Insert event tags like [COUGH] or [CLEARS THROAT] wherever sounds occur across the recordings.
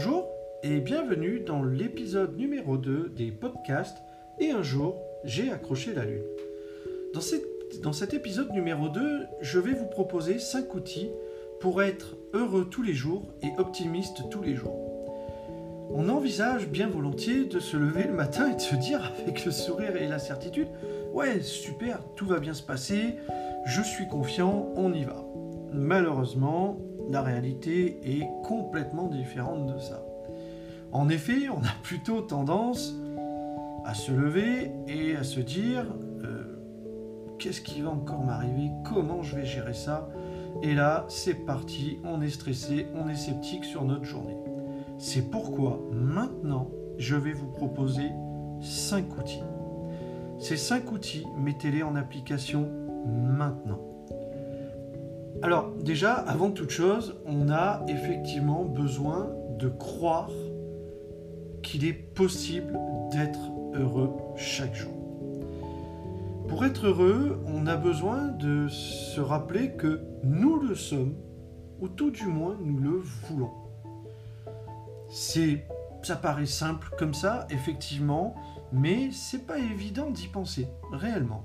Bonjour et bienvenue dans l'épisode numéro 2 des podcasts Et un jour, j'ai accroché la lune. Dans, cet épisode numéro 2, je vais vous proposer 5 outils pour être heureux tous les jours et optimiste tous les jours. On envisage bien volontiers de se lever le matin et de se dire avec le sourire et la certitude Ouais, super, tout va bien se passer, je suis confiant, on y va. Malheureusement, la réalité est complètement différente de ça. En effet, on a plutôt tendance à se lever et à se dire euh, qu'est-ce qui va encore m'arriver, comment je vais gérer ça? Et là, c'est parti, on est stressé, on est sceptique sur notre journée. C'est pourquoi maintenant, je vais vous proposer 5 outils. Ces 5 outils, mettez-les en application maintenant. Alors déjà, avant toute chose, on a effectivement besoin de croire qu'il est possible d'être heureux chaque jour. Pour être heureux, on a besoin de se rappeler que nous le sommes, ou tout du moins nous le voulons. C'est, ça paraît simple comme ça, effectivement, mais c'est pas évident d'y penser réellement.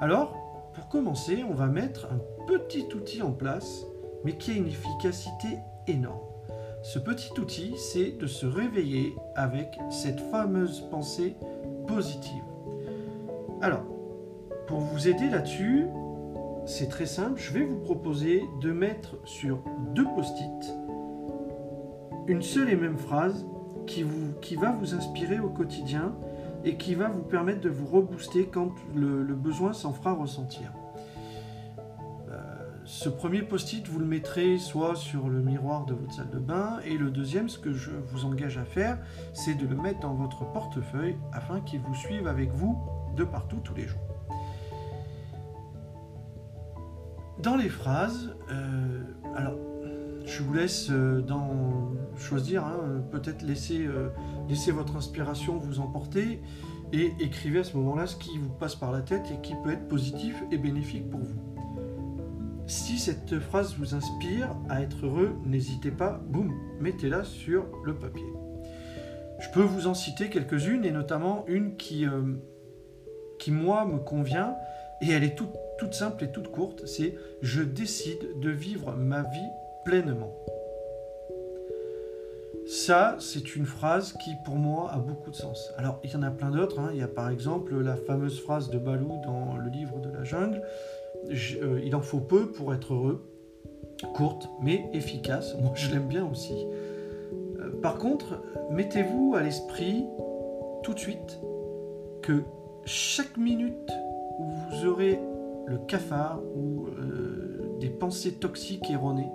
Alors, pour commencer, on va mettre un petit outil en place, mais qui a une efficacité énorme. Ce petit outil, c'est de se réveiller avec cette fameuse pensée positive. Alors, pour vous aider là-dessus, c'est très simple, je vais vous proposer de mettre sur deux post-it une seule et même phrase qui, va vous inspirer au quotidien et qui va vous permettre de vous rebooster quand le, besoin s'en fera ressentir. Ce premier post-it, vous le mettrez soit sur le miroir de votre salle de bain, et le deuxième, ce que je vous engage à faire, c'est de le mettre dans votre portefeuille afin qu'il vous suive avec vous de partout tous les jours. Dans les phrases, euh, alors je vous laisse euh, choisir, hein, peut-être laisser, euh, laisser votre inspiration vous emporter et écrivez à ce moment-là ce qui vous passe par la tête et qui peut être positif et bénéfique pour vous. Si cette phrase vous inspire à être heureux, n'hésitez pas, boum, mettez-la sur le papier. Je peux vous en citer quelques-unes et notamment une qui, euh, moi me convient et elle est toute, toute simple et toute courte, c'est je décide de vivre ma vie pleinement. Ça, c'est une phrase qui, pour moi, a beaucoup de sens. Alors, il y en a plein d'autres. Hein. Il y a par exemple la fameuse phrase de Balou dans le livre de la jungle euh, Il en faut peu pour être heureux. Courte, mais efficace. [LAUGHS] Moi, je l'aime bien aussi. Euh, par contre, mettez-vous à l'esprit tout de suite que chaque minute où vous aurez le cafard ou euh, des pensées toxiques erronées,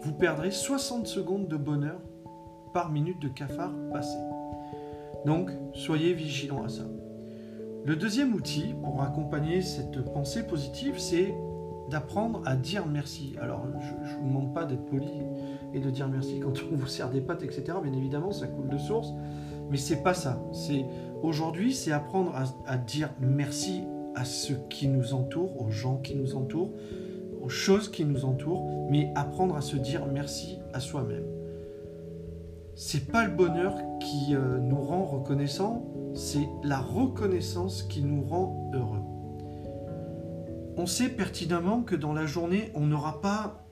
vous perdrez 60 secondes de bonheur par minute de cafard passé. Donc, soyez vigilants à ça. Le deuxième outil pour accompagner cette pensée positive, c'est d'apprendre à dire merci. Alors, je ne vous demande pas d'être poli et de dire merci quand on vous sert des pâtes, etc. Bien évidemment, ça coule de source. Mais c'est pas ça. C'est aujourd'hui, c'est apprendre à, à dire merci à ceux qui nous entourent, aux gens qui nous entourent, aux choses qui nous entourent, mais apprendre à se dire merci à soi-même. C'est pas le bonheur qui euh, nous rend reconnaissants, c'est la reconnaissance qui nous rend heureux. On sait pertinemment que dans la journée, on n'aura pas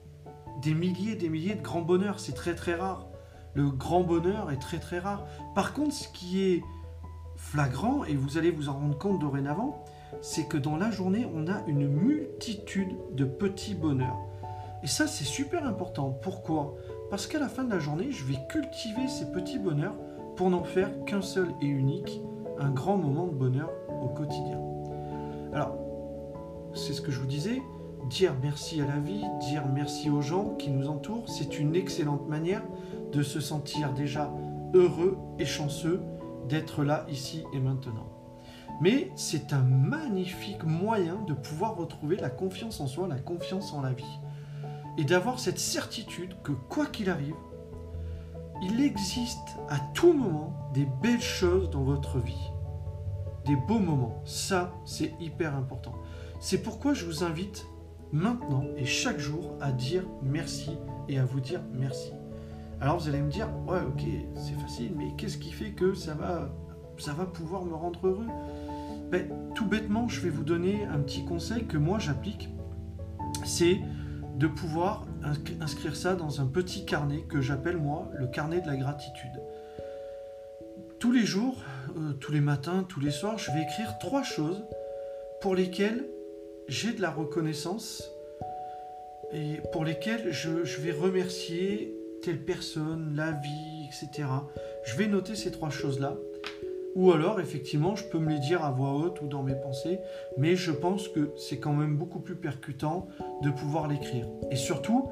des milliers et des milliers de grands bonheurs, c'est très très rare. Le grand bonheur est très très rare. Par contre, ce qui est flagrant, et vous allez vous en rendre compte dorénavant, c'est que dans la journée, on a une multitude de petits bonheurs. Et ça, c'est super important. Pourquoi? Parce qu'à la fin de la journée, je vais cultiver ces petits bonheurs pour n'en faire qu'un seul et unique, un grand moment de bonheur au quotidien. Alors, c'est ce que je vous disais, dire merci à la vie, dire merci aux gens qui nous entourent, c'est une excellente manière de se sentir déjà heureux et chanceux d'être là, ici et maintenant. Mais c'est un magnifique moyen de pouvoir retrouver la confiance en soi, la confiance en la vie. Et d'avoir cette certitude que quoi qu'il arrive, il existe à tout moment des belles choses dans votre vie. Des beaux moments. Ça, c'est hyper important. C'est pourquoi je vous invite maintenant et chaque jour à dire merci et à vous dire merci. Alors vous allez me dire, ouais, ok, c'est facile, mais qu'est-ce qui fait que ça va, ça va pouvoir me rendre heureux? Ben, Tout bêtement, je vais vous donner un petit conseil que moi j'applique. C'est de pouvoir inscrire ça dans un petit carnet que j'appelle moi le carnet de la gratitude. Tous les jours, euh, tous les matins, tous les soirs, je vais écrire trois choses pour lesquelles j'ai de la reconnaissance et pour lesquelles je, vais remercier telle personne, la vie, etc. Je vais noter ces trois choses-là. Ou alors, effectivement, je peux me les dire à voix haute ou dans mes pensées, mais je pense que c'est quand même beaucoup plus percutant de pouvoir l'écrire. Et surtout,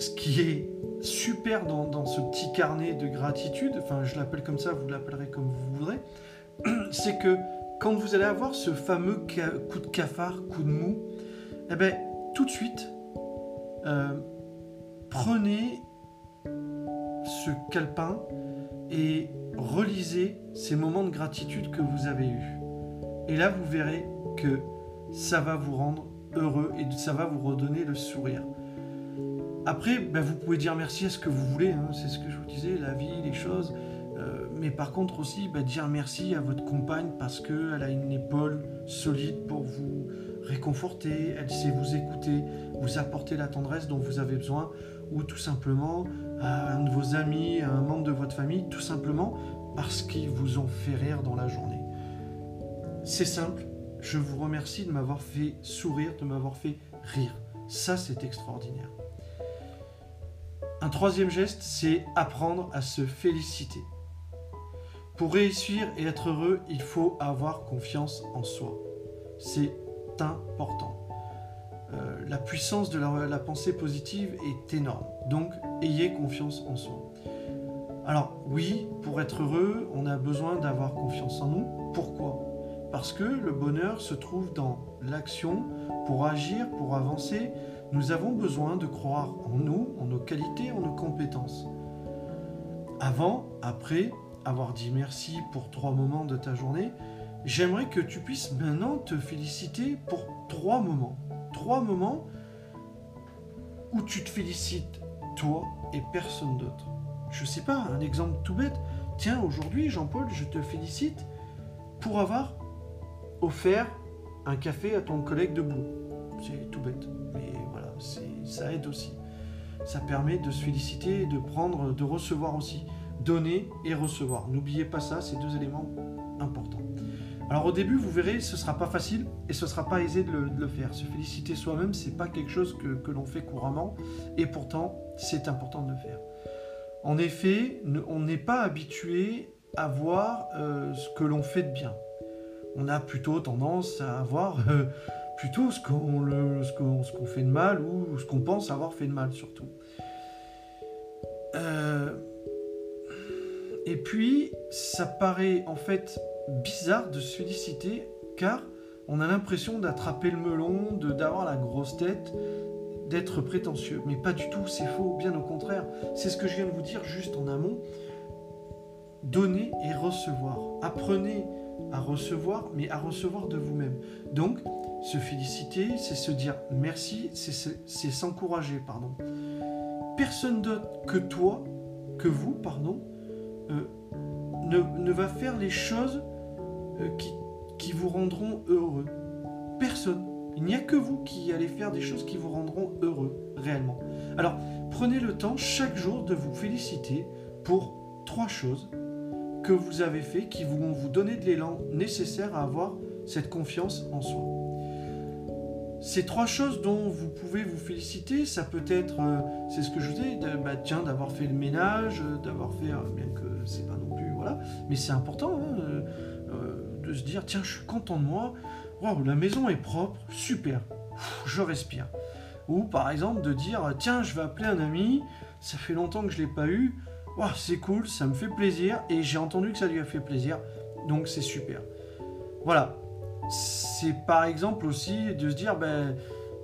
ce qui est super dans, ce petit carnet de gratitude, enfin je l'appelle comme ça, vous l'appellerez comme vous voudrez, [CLEARS THROAT] c'est que quand vous allez avoir ce fameux coup de cafard, coup de mou, eh bien tout de suite, euh, prenez ce calepin et relisez ces moments de gratitude que vous avez eus. Et là, vous verrez que ça va vous rendre heureux et ça va vous redonner le sourire. Après, ben, vous pouvez dire merci à ce que vous voulez, hein, c'est ce que je vous disais, la vie, les choses. Euh, mais par contre aussi, ben, dire merci à votre compagne parce qu'elle a une épaule solide pour vous réconforter, elle sait vous écouter, vous apporter la tendresse dont vous avez besoin, ou tout simplement à un de vos amis, à un membre de votre famille, tout simplement parce qu'ils vous ont fait rire dans la journée. C'est simple, je vous remercie de m'avoir fait sourire, de m'avoir fait rire. Ça, c'est extraordinaire. Un troisième geste, c'est apprendre à se féliciter. Pour réussir et être heureux, il faut avoir confiance en soi. C'est important. Euh, la puissance de la, pensée positive est énorme. Donc, ayez confiance en soi. Alors, oui, pour être heureux, on a besoin d'avoir confiance en nous. Pourquoi? Parce que le bonheur se trouve dans l'action. Pour agir, pour avancer, nous avons besoin de croire en nous, en nos qualités, en nos compétences. Avant, après avoir dit merci pour trois moments de ta journée, j'aimerais que tu puisses maintenant te féliciter pour trois moments. Trois moments où tu te félicites toi et personne d'autre. Je sais pas, un exemple tout bête. Tiens, aujourd'hui, Jean-Paul, je te félicite pour avoir offert un café à ton collègue de boulot. C'est tout bête, mais voilà, ça aide aussi. Ça permet de se féliciter, de prendre, de recevoir aussi. Donner et recevoir. N'oubliez pas ça, c'est deux éléments importants. Alors au début, vous verrez, ce sera pas facile et ce sera pas aisé de le, faire. Se féliciter soi-même, c'est pas quelque chose que, l'on fait couramment et pourtant, c'est important de le faire. En effet, on n'est pas habitué à voir euh, ce que l'on fait de bien. On a plutôt tendance à voir euh, plutôt ce qu'on fait de mal ou ce qu'on pense avoir fait de mal surtout. Euh, et puis, ça paraît en fait bizarre de se féliciter car on a l'impression d'attraper le melon, d'avoir la grosse tête, d'être prétentieux. Mais pas du tout, c'est faux, bien au contraire. C'est ce que je viens de vous dire juste en amont. Donner et recevoir. Apprenez à recevoir, mais à recevoir de vous-même. Donc, se féliciter, c'est se dire merci, c'est s'encourager, pardon. Personne d'autre que toi, que vous, pardon, euh, ne, ne, va faire les choses euh, qui, vous rendront heureux. Personne. Il n'y a que vous qui allez faire des choses qui vous rendront heureux, réellement. Alors, prenez le temps chaque jour de vous féliciter pour trois choses que vous avez fait qui vont vous donner de l'élan nécessaire à avoir cette confiance en soi. Ces trois choses dont vous pouvez vous féliciter, ça peut être, euh, c'est ce que je vous dis, bah, tiens, d'avoir fait le ménage, d'avoir fait, euh, bien que c'est pas non plus, voilà, mais c'est important. Hein, se dire tiens, je suis content de moi, waouh, la maison est propre, super, je respire. Ou par exemple de dire tiens, je vais appeler un ami, ça fait longtemps que je l'ai pas eu, waouh, c'est cool, ça me fait plaisir. Et j'ai entendu que ça lui a fait plaisir, donc c'est super. Voilà, c'est par exemple aussi de se dire ben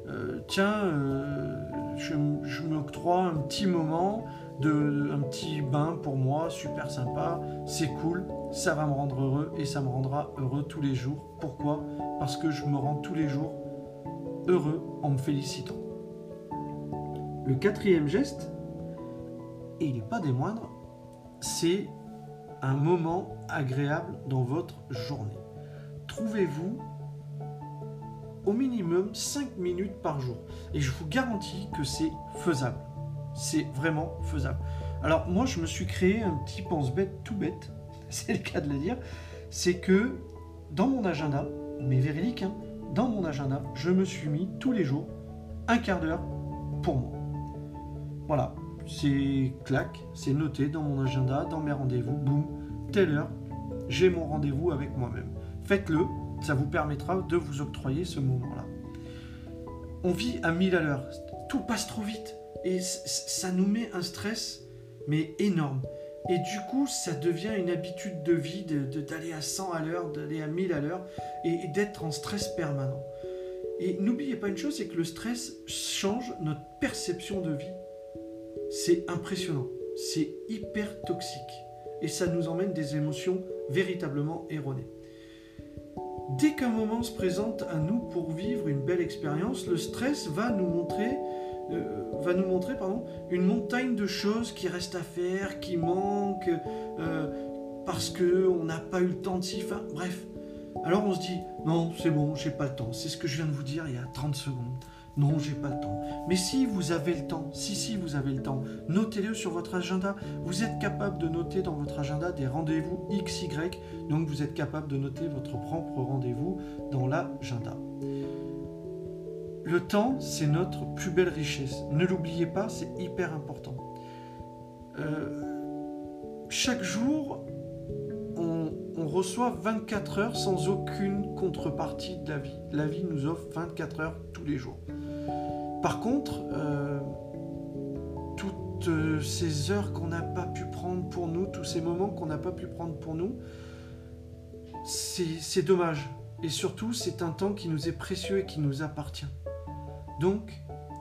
euh, tiens, euh, je, je m'octroie un petit moment un petit bain pour moi, super sympa, c'est cool, ça va me rendre heureux et ça me rendra heureux tous les jours. Pourquoi? Parce que je me rends tous les jours heureux en me félicitant. Le quatrième geste, et il n'est pas des moindres, c'est un moment agréable dans votre journée. Trouvez-vous au minimum 5 minutes par jour. Et je vous garantis que c'est faisable. C'est vraiment faisable. Alors moi, je me suis créé un petit pense-bête tout bête, [LAUGHS] c'est le cas de le dire, c'est que dans mon agenda, mais véridique, hein, dans mon agenda, je me suis mis tous les jours un quart d'heure pour moi. Voilà, c'est clac, c'est noté dans mon agenda, dans mes rendez-vous, boum, telle heure, j'ai mon rendez-vous avec moi-même. Faites-le, ça vous permettra de vous octroyer ce moment-là. On vit à 1000 à l'heure, tout passe trop vite et ça nous met un stress mais énorme. Et du coup, ça devient une habitude de vie d'aller à 100 à l'heure, d'aller à 1000 à l'heure et, d'être en stress permanent. Et n'oubliez pas une chose, c'est que le stress change notre perception de vie. C'est impressionnant, c'est hyper toxique et ça nous emmène des émotions véritablement erronées. Dès qu'un moment se présente à nous pour vivre une belle expérience, le stress va nous montrer euh, va nous montrer pardon, une montagne de choses qui restent à faire, qui manquent, euh, parce qu'on n'a pas eu le temps de s'y faire. Bref. Alors on se dit, non, c'est bon, j'ai pas le temps. C'est ce que je viens de vous dire il y a 30 secondes. Non, j'ai pas le temps. Mais si vous avez le temps, si, si, vous avez le temps, notez-le sur votre agenda. Vous êtes capable de noter dans votre agenda des rendez-vous XY. Donc vous êtes capable de noter votre propre rendez-vous dans l'agenda. Le temps, c'est notre plus belle richesse. Ne l'oubliez pas, c'est hyper important. Euh, chaque jour, on, reçoit 24 heures sans aucune contrepartie de la vie. La vie nous offre 24 heures tous les jours. Par contre, euh, toutes ces heures qu'on n'a pas pu prendre pour nous, tous ces moments qu'on n'a pas pu prendre pour nous, c'est dommage. Et surtout, c'est un temps qui nous est précieux et qui nous appartient. Donc,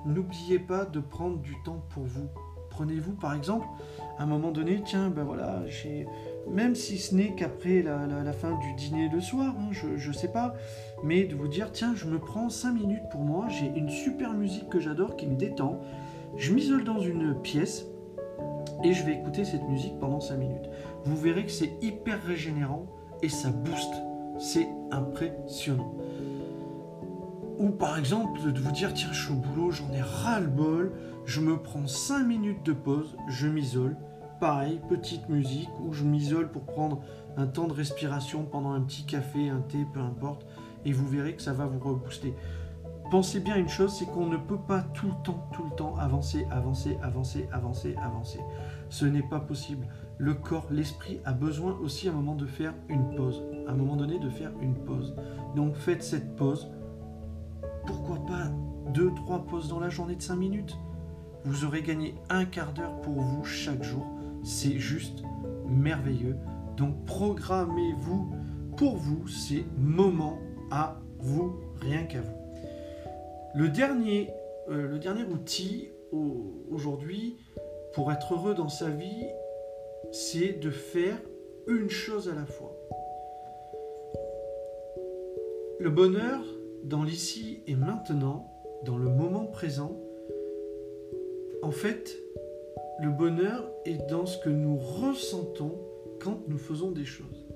n'oubliez pas de prendre du temps pour vous. Prenez-vous par exemple, à un moment donné, tiens, ben voilà, même si ce n'est qu'après la, fin du dîner le soir, hein, je ne sais pas, mais de vous dire, tiens, je me prends 5 minutes pour moi, j'ai une super musique que j'adore qui me détend, je m'isole dans une pièce et je vais écouter cette musique pendant 5 minutes. Vous verrez que c'est hyper régénérant et ça booste. C'est impressionnant. Ou par exemple de vous dire tiens je suis au boulot, j'en ai ras le bol, je me prends 5 minutes de pause, je m'isole. Pareil, petite musique, ou je m'isole pour prendre un temps de respiration pendant un petit café, un thé, peu importe, et vous verrez que ça va vous rebooster. Pensez bien une chose, c'est qu'on ne peut pas tout le temps, tout le temps avancer, avancer, avancer, avancer, avancer. Ce n'est pas possible. Le corps, l'esprit a besoin aussi à un moment de faire une pause. À un moment donné de faire une pause. Donc faites cette pause, pourquoi pas deux, trois pauses dans la journée de 5 minutes? Vous aurez gagné un quart d'heure pour vous chaque jour. C'est juste merveilleux. Donc programmez-vous pour vous ces moments à vous, rien qu'à vous. Le dernier, euh, le dernier outil aujourd'hui pour être heureux dans sa vie, c'est de faire une chose à la fois. Le bonheur, dans l'ici et maintenant, dans le moment présent, en fait, le bonheur est dans ce que nous ressentons quand nous faisons des choses.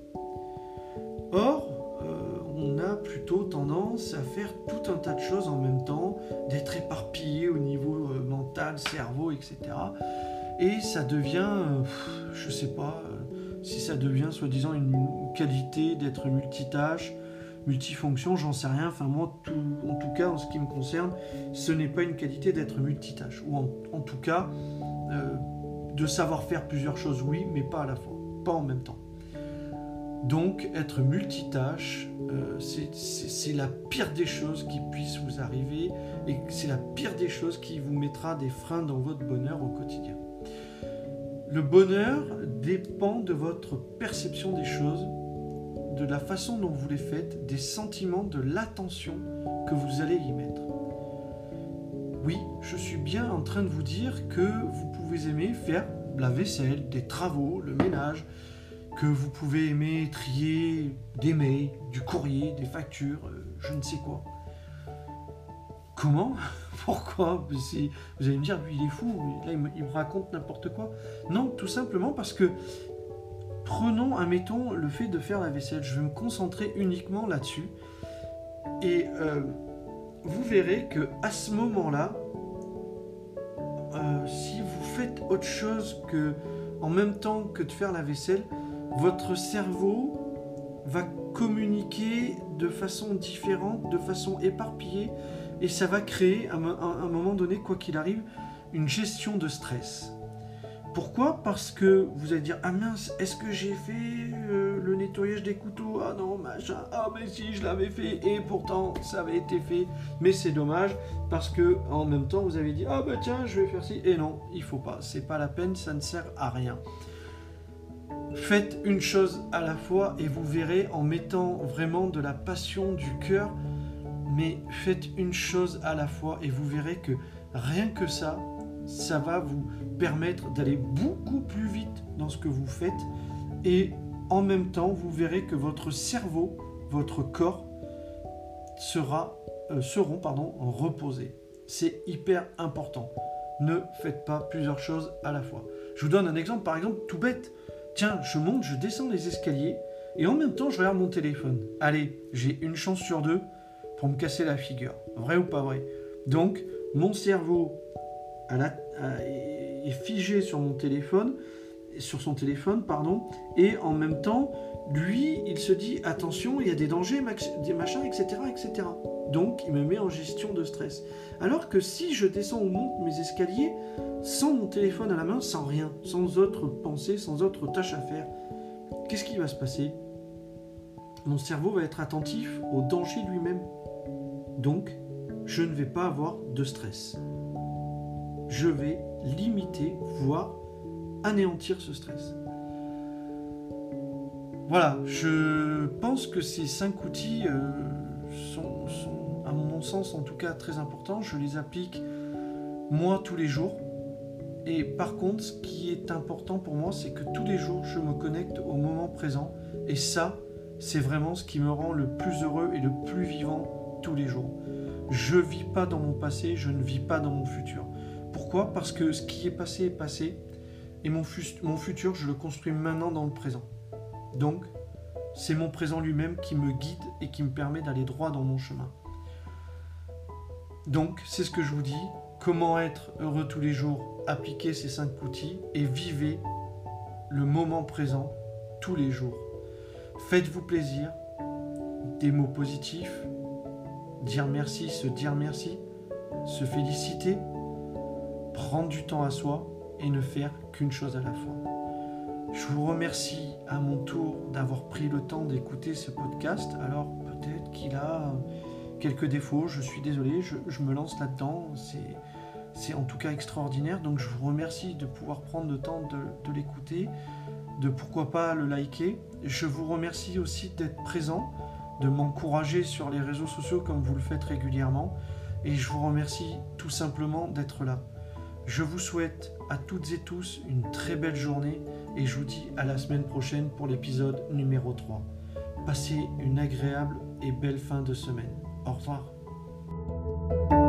Or, euh, on a plutôt tendance à faire tout un tas de choses en même temps, d'être éparpillé au niveau euh, mental, cerveau, etc. Et ça devient, je je sais pas, euh, si ça devient soi-disant une qualité d'être multitâche, multifonction, j'en sais rien. Enfin, moi, en tout cas, en ce qui me concerne, ce n'est pas une qualité d'être multitâche. Ou en, tout cas, euh, de savoir faire plusieurs choses, oui, mais pas à la fois, pas en même temps. Donc, être multitâche, euh, c'est la pire des choses qui puisse vous arriver et c'est la pire des choses qui vous mettra des freins dans votre bonheur au quotidien. Le bonheur dépend de votre perception des choses de la façon dont vous les faites, des sentiments, de l'attention que vous allez y mettre. Oui, je suis bien en train de vous dire que vous pouvez aimer faire la vaisselle, des travaux, le ménage, que vous pouvez aimer trier des mails, du courrier, des factures, euh, je ne sais quoi. Comment? [LAUGHS] Pourquoi? Vous allez me dire, lui il est fou, là il me, raconte n'importe quoi. Non, tout simplement parce que prenons, admettons, le fait de faire la vaisselle. Je vais me concentrer uniquement là-dessus. Et euh, vous verrez que à ce moment-là, euh, si vous faites autre chose que en même temps que de faire la vaisselle, votre cerveau va communiquer de façon différente, de façon éparpillée, et ça va créer à un moment donné, quoi qu'il arrive, une gestion de stress. Pourquoi Parce que vous allez dire Ah mince, est-ce que j'ai fait euh, le nettoyage des couteaux? Ah non, machin. Ah mais si, je l'avais fait et pourtant ça avait été fait. Mais c'est dommage parce que en même temps vous avez dit Ah bah tiens, je vais faire ci. Et non, il faut pas. C'est pas la peine, ça ne sert à rien. Faites une chose à la fois et vous verrez en mettant vraiment de la passion du cœur. Mais faites une chose à la fois et vous verrez que rien que ça, ça va vous permettre d'aller beaucoup plus vite dans ce que vous faites et en même temps, vous verrez que votre cerveau, votre corps sera, euh, seront pardon, reposés. C'est hyper important. Ne faites pas plusieurs choses à la fois. Je vous donne un exemple, par exemple, tout bête. Tiens, je monte, je descends les escaliers et en même temps, je regarde mon téléphone. Allez, j'ai une chance sur deux pour me casser la figure. Vrai ou pas vrai? Donc, mon cerveau est figé sur mon téléphone, sur son téléphone, pardon, et en même temps, lui, il se dit attention, il y a des dangers, des machins, etc., etc. Donc, il me met en gestion de stress. Alors que si je descends ou monte mes escaliers sans mon téléphone à la main, sans rien, sans autre pensée, sans autre tâche à faire, qu'est-ce qui va se passer? Mon cerveau va être attentif au danger lui-même. Donc, je ne vais pas avoir de stress je vais limiter, voire anéantir ce stress. Voilà, je pense que ces cinq outils euh, sont, à mon sens en tout cas, très importants. Je les applique moi tous les jours. Et par contre, ce qui est important pour moi, c'est que tous les jours, je me connecte au moment présent. Et ça, c'est vraiment ce qui me rend le plus heureux et le plus vivant tous les jours. Je vis pas dans mon passé, je ne vis pas dans mon futur. Pourquoi? Parce que ce qui est passé est passé et mon, futur, je le construis maintenant dans le présent. Donc, c'est mon présent lui-même qui me guide et qui me permet d'aller droit dans mon chemin. Donc, c'est ce que je vous dis. Comment être heureux tous les jours Appliquez ces cinq outils et vivez le moment présent tous les jours. Faites-vous plaisir, des mots positifs, dire merci, se dire merci, se féliciter, prendre du temps à soi et ne faire qu'une chose à la fois. Je vous remercie à mon tour d'avoir pris le temps d'écouter ce podcast. Alors peut-être qu'il a quelques défauts, je suis désolé, je, me lance là-dedans. C'est en tout cas extraordinaire. Donc je vous remercie de pouvoir prendre le temps de l'écouter, de pourquoi pas le liker. Je vous remercie aussi d'être présent, de m'encourager sur les réseaux sociaux comme vous le faites régulièrement. Et je vous remercie tout simplement d'être là. Je vous souhaite à toutes et tous une très belle journée et je vous dis à la semaine prochaine pour l'épisode numéro 3. Passez une agréable et belle fin de semaine. Au revoir.